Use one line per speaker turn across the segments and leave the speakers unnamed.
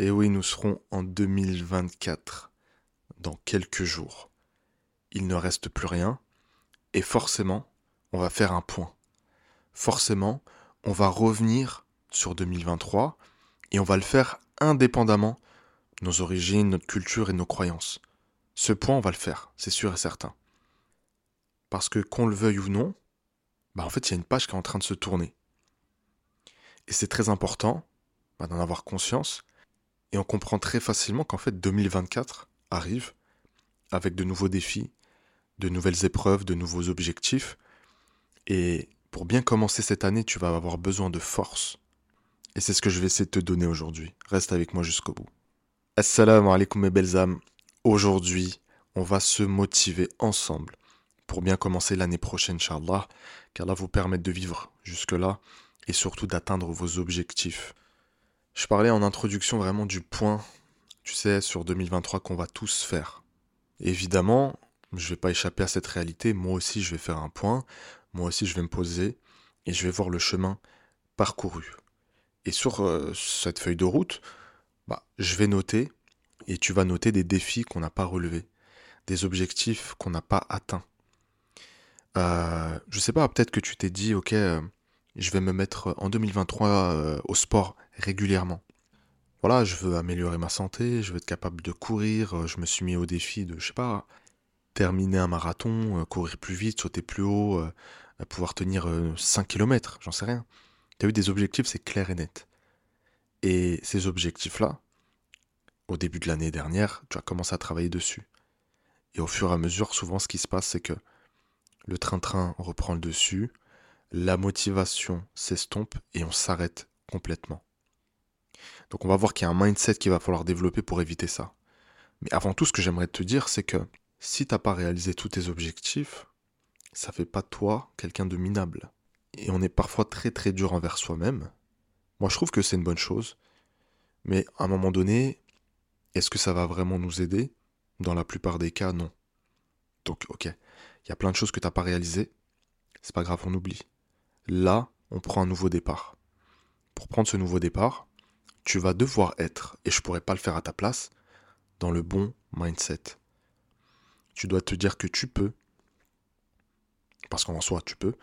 Et oui, nous serons en 2024, dans quelques jours. Il ne reste plus rien, et forcément, on va faire un point. Forcément, on va revenir sur 2023, et on va le faire indépendamment nos origines, notre culture et nos croyances. Ce point, on va le faire, c'est sûr et certain. Parce que qu'on le veuille ou non, bah en fait, il y a une page qui est en train de se tourner. Et c'est très important bah, d'en avoir conscience et on comprend très facilement qu'en fait 2024 arrive avec de nouveaux défis, de nouvelles épreuves, de nouveaux objectifs. Et pour bien commencer cette année, tu vas avoir besoin de force. Et c'est ce que je vais essayer de te donner aujourd'hui. Reste avec moi jusqu'au bout. Assalamu alaikum mes belles âmes. Aujourd'hui, on va se motiver ensemble pour bien commencer l'année prochaine, Inch'Allah, car là vous permettre de vivre jusque-là et surtout d'atteindre vos objectifs. Je parlais en introduction vraiment du point, tu sais, sur 2023 qu'on va tous faire. évidemment, je ne vais pas échapper à cette réalité. Moi aussi, je vais faire un point. Moi aussi, je vais me poser et je vais voir le chemin parcouru. Et sur euh, cette feuille de route, bah, je vais noter et tu vas noter des défis qu'on n'a pas relevés, des objectifs qu'on n'a pas atteints. Euh, je sais pas, peut-être que tu t'es dit, ok, euh, je vais me mettre en 2023 euh, au sport régulièrement. Voilà, je veux améliorer ma santé, je veux être capable de courir, euh, je me suis mis au défi de, je sais pas, terminer un marathon, euh, courir plus vite, sauter plus haut, pouvoir tenir 5 km, j'en sais rien. Tu as eu des objectifs, c'est clair et net. Et ces objectifs-là, au début de l'année dernière, tu as commencé à travailler dessus. Et au fur et à mesure, souvent, ce qui se passe, c'est que le train-train reprend le dessus, la motivation s'estompe et on s'arrête complètement. Donc on va voir qu'il y a un mindset qu'il va falloir développer pour éviter ça. Mais avant tout, ce que j'aimerais te dire, c'est que si tu n'as pas réalisé tous tes objectifs, ça fait pas toi quelqu'un de minable. Et on est parfois très très dur envers soi-même. Moi je trouve que c'est une bonne chose. Mais à un moment donné, est-ce que ça va vraiment nous aider? Dans la plupart des cas, non. Donc ok, il y a plein de choses que tu n'as pas réalisées. C'est pas grave, on oublie là, on prend un nouveau départ. Pour prendre ce nouveau départ, tu vas devoir être, et je ne pourrais pas le faire à ta place, dans le bon mindset. Tu dois te dire que tu peux, parce qu'en soi tu peux,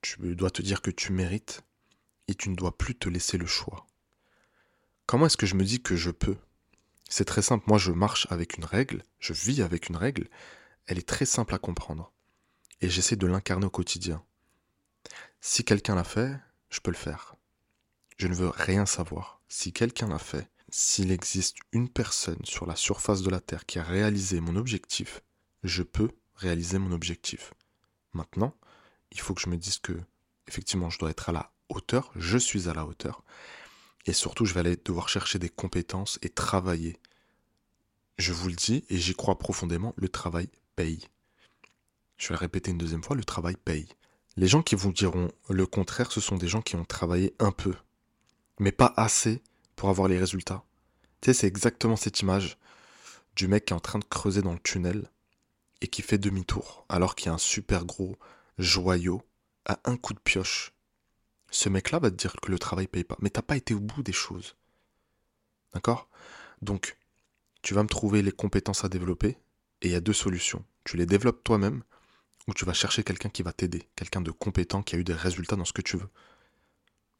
tu dois te dire que tu mérites, et tu ne dois plus te laisser le choix. Comment est-ce que je me dis que je peux? C'est très simple, moi je marche avec une règle, je vis avec une règle, elle est très simple à comprendre, et j'essaie de l'incarner au quotidien. Si quelqu'un l'a fait, je peux le faire. Je ne veux rien savoir. Si quelqu'un l'a fait, s'il existe une personne sur la surface de la Terre qui a réalisé mon objectif, je peux réaliser mon objectif. Maintenant, il faut que je me dise que, effectivement, je dois être à la hauteur, je suis à la hauteur, et surtout, je vais aller devoir chercher des compétences et travailler. Je vous le dis, et j'y crois profondément, le travail paye. Je vais le répéter une deuxième fois, le travail paye. Les gens qui vous diront le contraire, ce sont des gens qui ont travaillé un peu, mais pas assez pour avoir les résultats. Tu sais, c'est exactement cette image du mec qui est en train de creuser dans le tunnel et qui fait demi-tour, alors qu'il y a un super gros joyau à un coup de pioche. Ce mec-là va te dire que le travail paye pas, mais t'as pas été au bout des choses. D'accord? Donc, tu vas me trouver les compétences à développer, et il y a deux solutions. Tu les développes toi-même, où tu vas chercher quelqu'un qui va t'aider, quelqu'un de compétent qui a eu des résultats dans ce que tu veux.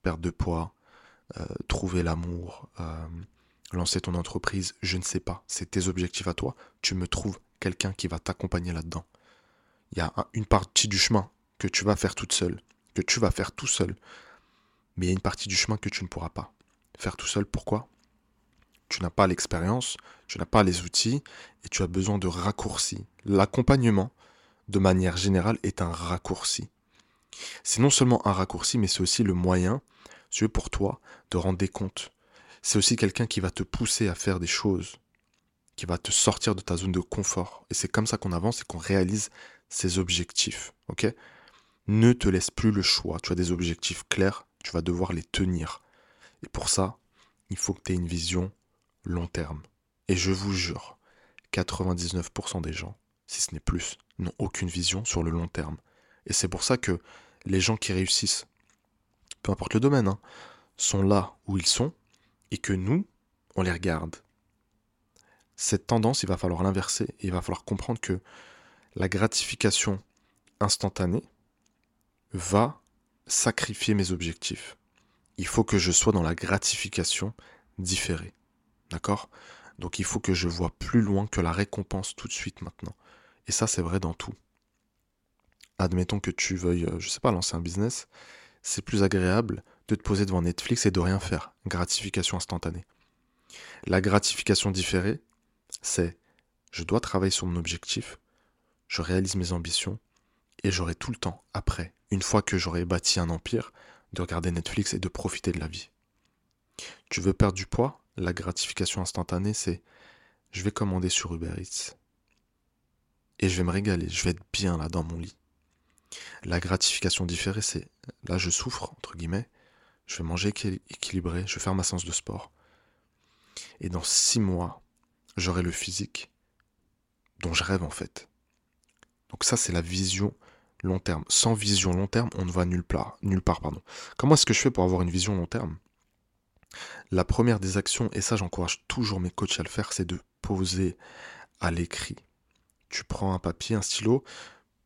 Perdre de poids, euh, trouver l'amour, euh, lancer ton entreprise, je ne sais pas. C'est tes objectifs à toi. Tu me trouves quelqu'un qui va t'accompagner là-dedans. Il y a une partie du chemin que tu vas faire toute seule, que tu vas faire tout seul. Mais il y a une partie du chemin que tu ne pourras pas faire tout seul. Pourquoi? Tu n'as pas l'expérience, tu n'as pas les outils et tu as besoin de raccourcis. L'accompagnement, de manière générale, est un raccourci. C'est non seulement un raccourci, mais c'est aussi le moyen, si pour toi, de rendre des comptes. C'est aussi quelqu'un qui va te pousser à faire des choses, qui va te sortir de ta zone de confort. Et c'est comme ça qu'on avance et qu'on réalise ses objectifs. Ok? Ne te laisse plus le choix. Tu as des objectifs clairs, tu vas devoir les tenir. Et pour ça, il faut que tu aies une vision long terme. Et je vous jure, 99% des gens si ce n'est plus, n'ont aucune vision sur le long terme. Et c'est pour ça que les gens qui réussissent, peu importe le domaine, hein, sont là où ils sont, et que nous, on les regarde. Cette tendance, il va falloir l'inverser et il va falloir comprendre que la gratification instantanée va sacrifier mes objectifs. Il faut que je sois dans la gratification différée. D'accord? Donc il faut que je vois plus loin que la récompense tout de suite maintenant. Et ça, c'est vrai dans tout. Admettons que tu veuilles, euh, je sais pas, lancer un business. C'est plus agréable de te poser devant Netflix et de rien faire. Gratification instantanée. La gratification différée, c'est je dois travailler sur mon objectif, je réalise mes ambitions, et j'aurai tout le temps, après, une fois que j'aurai bâti un empire, de regarder Netflix et de profiter de la vie. Tu veux perdre du poids? La gratification instantanée, c'est je vais commander sur Uber Eats. Et je vais me régaler, je vais être bien là dans mon lit. La gratification différée, c'est là je souffre, entre guillemets, je vais manger équilibré, je vais faire ma séance de sport. Et dans six mois, j'aurai le physique dont je rêve en fait. Donc ça, c'est la vision long terme. Sans vision long terme, on ne va nulle part. Nulle part pardon. Comment est-ce que je fais pour avoir une vision long terme? La première des actions, et ça j'encourage toujours mes coachs à le faire, c'est de poser à l'écrit. Tu prends un papier, un stylo,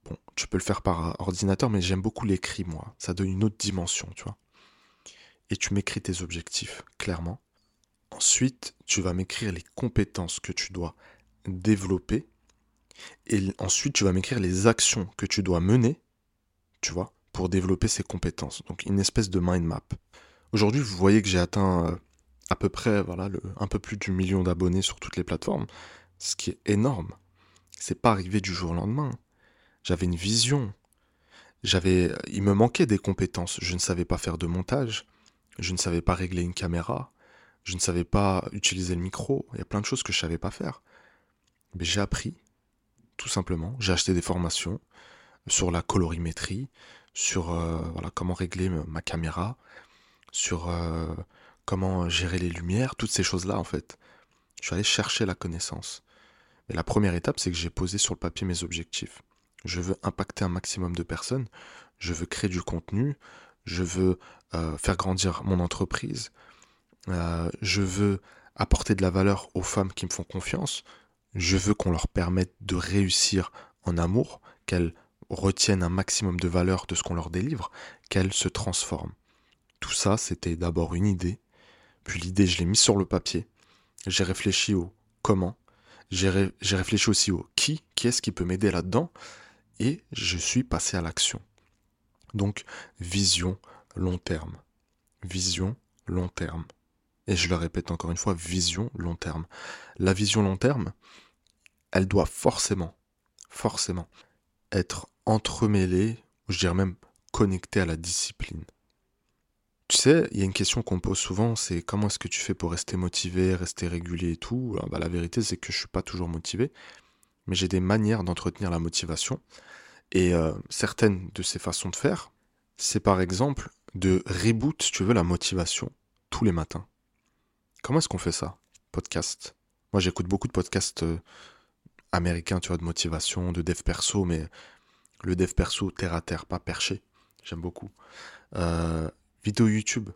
bon, tu peux le faire par ordinateur, mais j'aime beaucoup l'écrit, moi. Ça donne une autre dimension, tu vois. Et tu m'écris tes objectifs, clairement. Ensuite, tu vas m'écrire les compétences que tu dois développer et ensuite, tu vas m'écrire les actions que tu dois mener, tu vois, pour développer ces compétences. Donc, une espèce de mind map. Aujourd'hui, vous voyez que j'ai atteint euh, à peu près, voilà, un peu plus du million d'abonnés sur toutes les plateformes, ce qui est énorme. C'est pas arrivé du jour au lendemain. J'avais une vision. J'avais, il me manquait des compétences. Je ne savais pas faire de montage. Je ne savais pas régler une caméra. Je ne savais pas utiliser le micro. Il y a plein de choses que je savais pas faire. Mais j'ai appris tout simplement. J'ai acheté des formations sur la colorimétrie, sur euh, voilà, comment régler ma caméra, sur euh, comment gérer les lumières, toutes ces choses-là en fait. Je suis allé chercher la connaissance. Mais la première étape, c'est que j'ai posé sur le papier mes objectifs. Je veux impacter un maximum de personnes, je veux créer du contenu, je veux euh, faire grandir mon entreprise, je veux apporter de la valeur aux femmes qui me font confiance, je veux qu'on leur permette de réussir en amour, qu'elles retiennent un maximum de valeur de ce qu'on leur délivre, qu'elles se transforment. Tout ça, c'était d'abord une idée, puis l'idée, je l'ai mise sur le papier, j'ai réfléchi au comment, j'ai réfléchi aussi au qui, qui est-ce qui peut m'aider là-dedans, et je suis passé à l'action. Donc, vision long terme. Vision long terme. Et je le répète encore une fois, vision long terme. La vision long terme, elle doit forcément, forcément être entremêlée, je dirais même connectée à la discipline. Tu sais, il y a une question qu'on pose souvent, c'est comment est-ce que tu fais pour rester motivé, rester régulier et tout? bah, la vérité, c'est que je ne suis pas toujours motivé, mais j'ai des manières d'entretenir la motivation. Et euh, certaines de ces façons de faire, c'est par exemple de reboot, si tu veux, la motivation tous les matins. Comment est-ce qu'on fait ça? Podcast. Moi, j'écoute beaucoup de podcasts euh, américains, tu vois, de motivation, de dev perso, mais le dev perso terre à terre, pas perché. J'aime beaucoup. Euh, vidéo YouTube.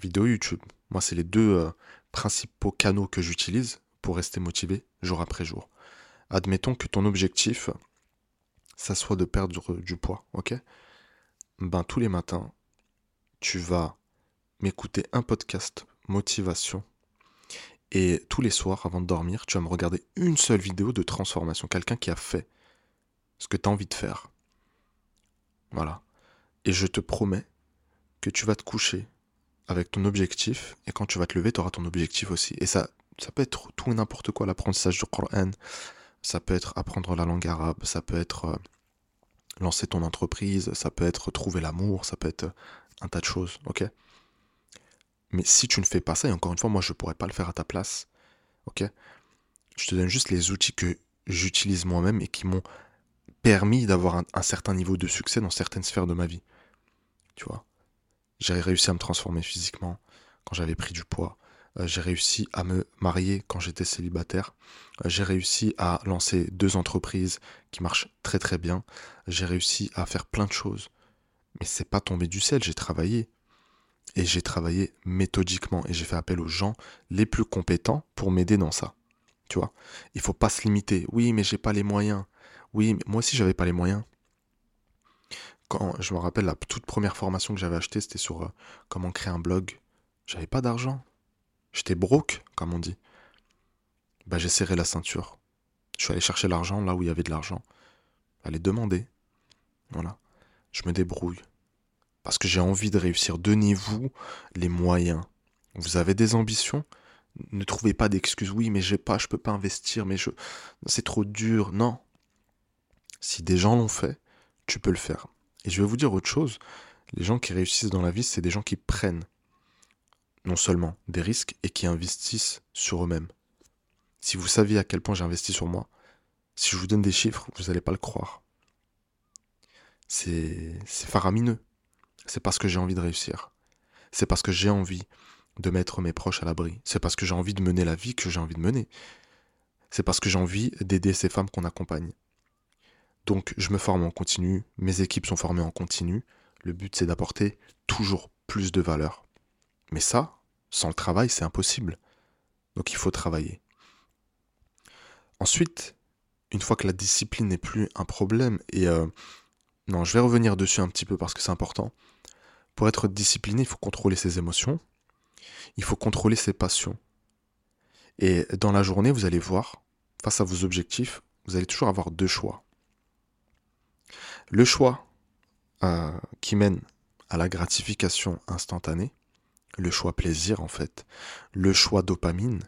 Vidéo YouTube. Moi, c'est les deux euh, principaux canaux que j'utilise pour rester motivé jour après jour. Admettons que ton objectif, ça soit de perdre du poids, ok? Ben, tous les matins, tu vas m'écouter un podcast motivation. Et tous les soirs, avant de dormir, tu vas me regarder une seule vidéo de transformation. Quelqu'un qui a fait ce que tu as envie de faire. Voilà. Et je te promets que tu vas te coucher avec ton objectif. Et quand tu vas te lever, tu auras ton objectif aussi. Et ça, ça peut être tout et n'importe quoi. L'apprentissage du Coran. Ça peut être apprendre la langue arabe. Ça peut être euh, lancer ton entreprise. Ça peut être trouver l'amour. Ça peut être un tas de choses. Ok? Mais si tu ne fais pas ça, et encore une fois, moi, je ne pourrais pas le faire à ta place. Ok? Je te donne juste les outils que j'utilise moi-même et qui m'ont permis d'avoir un, certain niveau de succès dans certaines sphères de ma vie. Tu vois? J'ai réussi à me transformer physiquement quand j'avais pris du poids. Euh, j'ai réussi à me marier quand j'étais célibataire. Euh, j'ai réussi à lancer deux entreprises qui marchent très très bien. J'ai réussi à faire plein de choses. Mais c'est pas tombé du ciel, j'ai travaillé Et j'ai travaillé méthodiquement et j'ai fait appel aux gens les plus compétents pour m'aider dans ça. Tu vois? Il faut pas se limiter. Oui, mais j'ai pas les moyens. Oui, mais moi aussi j'avais pas les moyens. Je me rappelle la toute première formation que j'avais achetée, c'était sur euh, comment créer un blog. J'avais pas d'argent. J'étais broke, comme on dit. Bah, j'ai serré la ceinture. Je suis allé chercher l'argent là où il y avait de l'argent. Allez demander. Voilà. Je me débrouille. Parce que j'ai envie de réussir. Donnez-vous les moyens. Vous avez des ambitions? Ne trouvez pas d'excuses. Oui, mais j'ai pas, je peux pas investir, mais je c'est trop dur. Non. Si des gens l'ont fait, tu peux le faire. Et je vais vous dire autre chose. Les gens qui réussissent dans la vie, c'est des gens qui prennent non seulement des risques et qui investissent sur eux-mêmes. Si vous saviez à quel point j'ai investi sur moi, si je vous donne des chiffres, vous n'allez pas le croire. C'est faramineux. C'est parce que j'ai envie de réussir. C'est parce que j'ai envie de mettre mes proches à l'abri. C'est parce que j'ai envie de mener la vie que j'ai envie de mener. C'est parce que j'ai envie d'aider ces femmes qu'on accompagne. Donc je me forme en continu, mes équipes sont formées en continu. Le but c'est d'apporter toujours plus de valeur. Mais ça, sans le travail, c'est impossible. Donc il faut travailler. Ensuite, une fois que la discipline n'est plus un problème, et euh, non, je vais revenir dessus un petit peu parce que c'est important. Pour être discipliné, il faut contrôler ses émotions, il faut contrôler ses passions. Et dans la journée, vous allez voir, face à vos objectifs, vous allez toujours avoir deux choix. Le choix euh, qui mène à la gratification instantanée, le choix plaisir en fait, le choix dopamine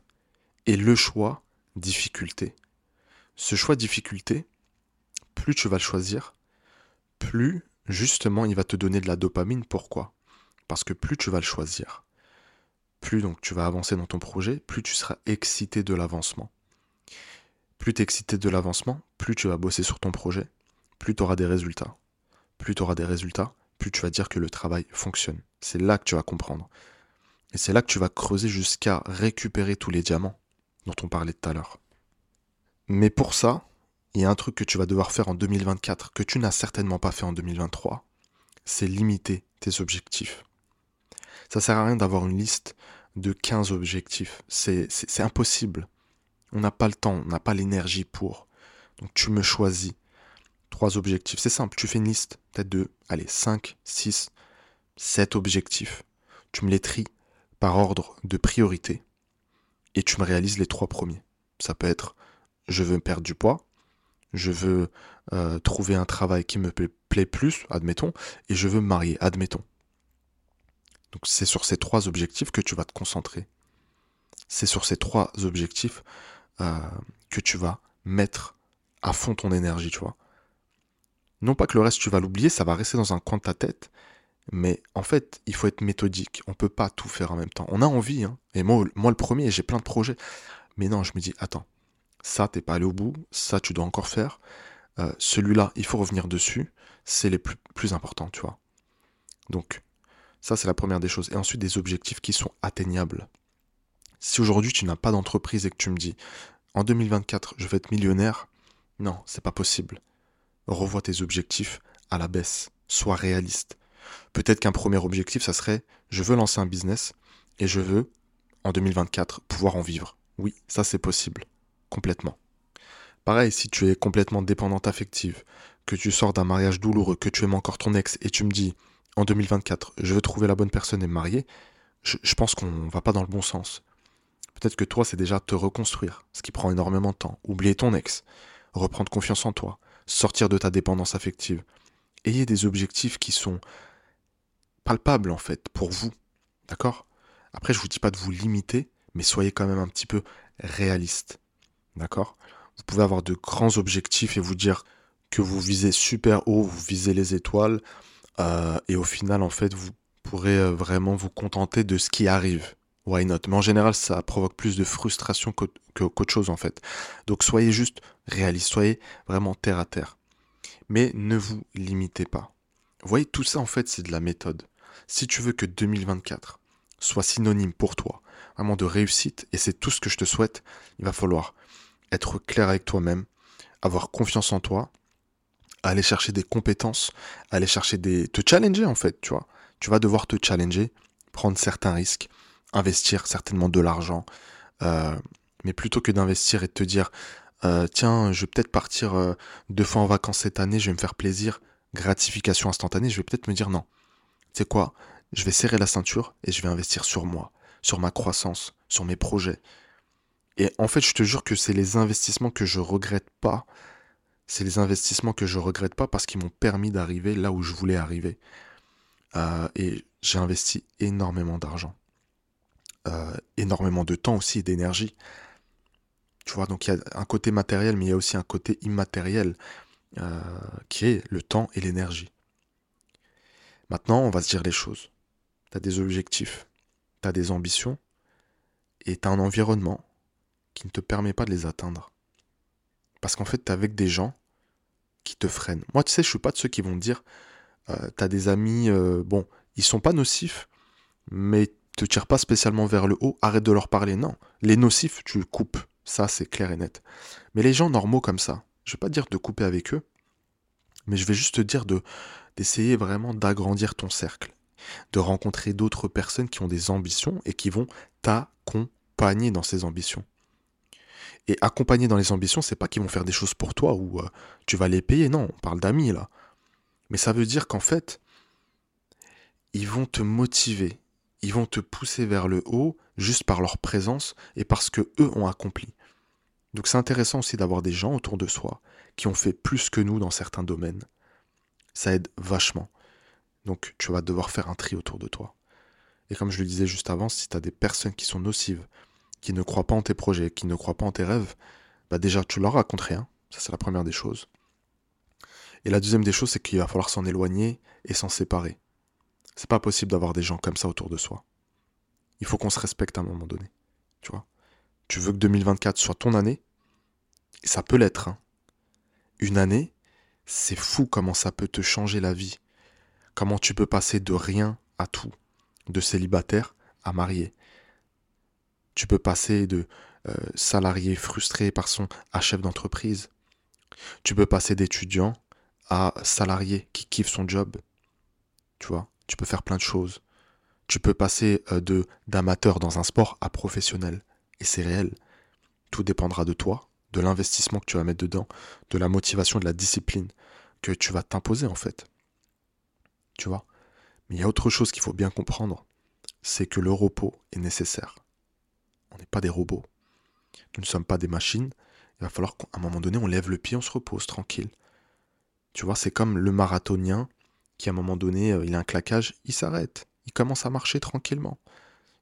et le choix difficulté. Ce choix difficulté, plus tu vas le choisir, plus justement il va te donner de la dopamine. Pourquoi? Parce que plus tu vas le choisir, plus donc tu vas avancer dans ton projet, plus tu seras excité de l'avancement. Plus tu es excité de l'avancement, plus tu vas bosser sur ton projet, plus tu auras des résultats. Plus tu auras des résultats, plus tu vas dire que le travail fonctionne. C'est là que tu vas comprendre. Et c'est là que tu vas creuser jusqu'à récupérer tous les diamants dont on parlait tout à l'heure. Mais pour ça, il y a un truc que tu vas devoir faire en 2024 que tu n'as certainement pas fait en 2023, c'est limiter tes objectifs. Ça sert à rien d'avoir une liste de 15 objectifs, c'est impossible. On n'a pas le temps, on n'a pas l'énergie pour. Donc tu me choisis trois objectifs. C'est simple, tu fais une liste, peut-être de, allez, 5, 6, 7 objectifs. Tu me les tries par ordre de priorité et tu me réalises les trois premiers. Ça peut être je veux perdre du poids, je veux euh, trouver un travail qui me plaît, plus, admettons, et je veux me marier, admettons. Donc c'est sur ces trois objectifs que tu vas te concentrer. C'est sur ces trois objectifs euh, que tu vas mettre à fond ton énergie, tu vois. Non pas que le reste tu vas l'oublier, ça va rester dans un coin de ta tête, mais en fait, il faut être méthodique. On peut pas tout faire en même temps. On a envie, hein. Et moi, moi le premier, j'ai plein de projets. Mais non, je me dis, attends, ça, t'es pas allé au bout. Ça, tu dois encore faire. Euh, celui-là, il faut revenir dessus. C'est les plus, plus importants, tu vois. Donc, ça, c'est la première des choses. Et ensuite, des objectifs qui sont atteignables. Si aujourd'hui, tu n'as pas d'entreprise et que tu me dis, en 2024, je vais être millionnaire, non, c'est pas possible. Revois tes objectifs à la baisse. Sois réaliste Peut-être qu'un premier objectif, ça serait je veux lancer un business et je veux, en 2024, pouvoir en vivre. Oui, ça c'est possible. Complètement. Pareil, si tu es complètement dépendante affective, que tu sors d'un mariage douloureux, que tu aimes encore ton ex et tu me dis en 2024, je veux trouver la bonne personne et me marier, je, je pense qu'on va pas dans le bon sens. Peut-être que toi, c'est déjà te reconstruire, ce qui prend énormément de temps. Oublier ton ex, reprendre confiance en toi, sortir de ta dépendance affective. Ayez des objectifs qui sont palpable en fait pour vous. D'accord? Après, je vous dis pas de vous limiter, mais soyez quand même un petit peu réaliste. D'accord? Vous pouvez avoir de grands objectifs et vous dire que vous visez super haut, vous visez les étoiles, euh, et au final, en fait, vous pourrez euh, vraiment vous contenter de ce qui arrive. Why not? Mais en général, ça provoque plus de frustration qu'autre chose, en fait. Donc soyez juste réaliste, soyez vraiment terre à terre. Mais ne vous limitez pas. Vous voyez, tout ça, en fait, c'est de la méthode si tu veux que 2024 soit synonyme pour toi, vraiment de réussite, et c'est tout ce que je te souhaite, il va falloir être clair avec toi-même, avoir confiance en toi, aller chercher des compétences, aller chercher des... te challenger en fait, tu vois. Tu vas devoir te challenger prendre certains risques, investir certainement de l'argent. Euh, mais plutôt que d'investir et de te dire, euh, tiens, je vais peut-être partir euh, deux fois en vacances cette année, je vais me faire plaisir, gratification instantanée, je vais peut-être me dire non. Tu sais quoi Je vais serrer la ceinture et je vais investir sur moi, sur ma croissance, sur mes projets. Et en fait, je te jure que c'est les investissements que je regrette pas. C'est les investissements que je regrette pas parce qu'ils m'ont permis d'arriver là où je voulais arriver. et j'ai investi énormément d'argent. Euh, énormément de temps aussi et d'énergie. Tu vois, donc il y a un côté matériel, mais il y a aussi un côté immatériel, euh, qui est le temps et l'énergie. Maintenant, on va se dire les choses. Tu as des objectifs, tu as des ambitions, et tu as un environnement qui ne te permet pas de les atteindre. Parce qu'en fait, tu es avec des gens qui te freinent. Moi, tu sais, je suis pas de ceux qui vont dire, euh, tu as des amis, bon, ils sont pas nocifs, mais te tire pas spécialement vers le haut, arrête de leur parler. Non, les nocifs, tu le coupes. Ça, c'est clair et net. Mais les gens normaux comme ça, je vais pas dire de couper avec eux, mais je vais juste te dire de d'essayer vraiment d'agrandir ton cercle, de rencontrer d'autres personnes qui ont des ambitions et qui vont t'accompagner dans ces ambitions. Et accompagner dans les ambitions, c'est pas qu'ils vont faire des choses pour toi ou euh, tu vas les payer, non, on parle d'amis là. Mais ça veut dire qu'en fait, ils vont te motiver, ils vont te pousser vers le haut juste par leur présence et parce que eux ont accompli. Donc c'est intéressant aussi d'avoir des gens autour de soi qui ont fait plus que nous dans certains domaines. Ça aide vachement. Donc tu vas devoir faire un tri autour de toi. Et comme je le disais juste avant, si tu as des personnes qui sont nocives, qui ne croient pas en tes projets, qui ne croient pas en tes rêves, bah déjà tu leur racontes rien. Ça c'est la première des choses. Et la deuxième des choses, c'est qu'il va falloir s'en éloigner et s'en séparer. C'est pas possible d'avoir des gens comme ça autour de soi. Il faut qu'on se respecte à un moment donné. Tu vois Tu veux que 2024 soit ton année? Ça peut l'être. Hein. Une année, c'est fou comment ça peut te changer la vie. Comment tu peux passer de rien à tout. De célibataire à marié. Tu peux passer de euh, salarié frustré par son à chef d'entreprise. Tu peux passer d'étudiant à salarié qui kiffe son job. Tu vois? Tu peux faire plein de choses. Tu peux passer euh, de d'amateur dans un sport à professionnel. Et c'est réel. Tout dépendra de toi, de l'investissement que tu vas mettre dedans, de la motivation, de la discipline que tu vas t'imposer en fait. Tu vois? Mais il y a autre chose qu'il faut bien comprendre, c'est que le repos est nécessaire. On n'est pas des robots. Nous ne sommes pas des machines. Il va falloir qu'à un moment donné, on lève le pied, on se repose tranquille. Tu vois, c'est comme le marathonien qui à un moment donné, euh, il a un claquage, il s'arrête. Il commence à marcher tranquillement.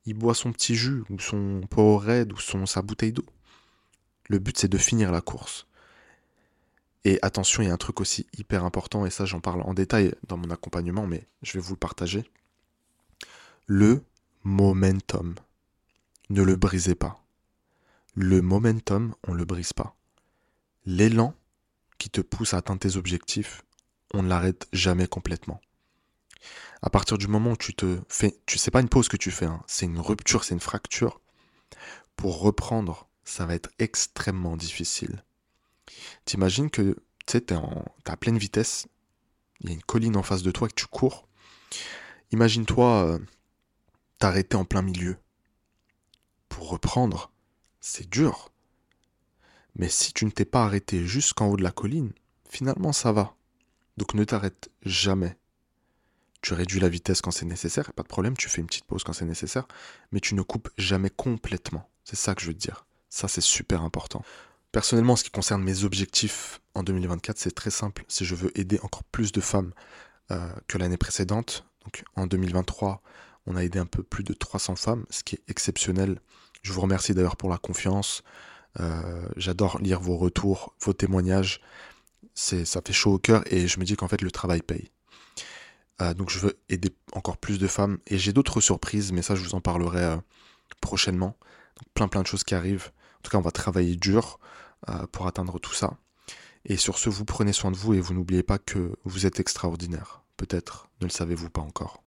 Il boit son petit jus, ou son Powerade, ou sa bouteille d'eau. Le but, c'est de finir la course. Et attention, il y a un truc aussi hyper important, et ça j'en parle en détail dans mon accompagnement, mais je vais vous le partager. Le momentum. Ne le brisez pas. Le momentum, on ne le brise pas. L'élan qui te pousse à atteindre tes objectifs, on ne l'arrête jamais complètement. À partir du moment où tu te fais, tu sais pas une pause que tu fais, hein, c'est une rupture, c'est une fracture. Pour reprendre, ça va être extrêmement difficile. T'imagines que tu en, à pleine vitesse, il y a une colline en face de toi et que tu cours. Imagine-toi euh, t'arrêter en plein milieu. Pour reprendre, c'est dur. Mais si tu ne t'es pas arrêté jusqu'en haut de la colline, finalement ça va. Donc ne t'arrête jamais. Tu réduis la vitesse quand c'est nécessaire, pas de problème, tu fais une petite pause quand c'est nécessaire, mais tu ne coupes jamais complètement. C'est ça que je veux te dire. Ça, c'est super important. Personnellement, en ce qui concerne mes objectifs en 2024, c'est très simple. Si je veux aider encore plus de femmes euh, que l'année précédente, donc en 2023, on a aidé un peu plus de 300 femmes, ce qui est exceptionnel. Je vous remercie d'ailleurs pour la confiance. Euh, j'adore lire vos retours, vos témoignages ça fait chaud au cœur et je me dis qu'en fait le travail paye. Euh, donc je veux aider encore plus de femmes et j'ai d'autres surprises, mais ça je vous en parlerai euh, prochainement. Plein plein de choses qui arrivent. En tout cas, on va travailler dur euh, pour atteindre tout ça. Et sur ce, vous prenez soin de vous et vous n'oubliez pas que vous êtes extraordinaire. Peut-être ne le savez-vous pas encore.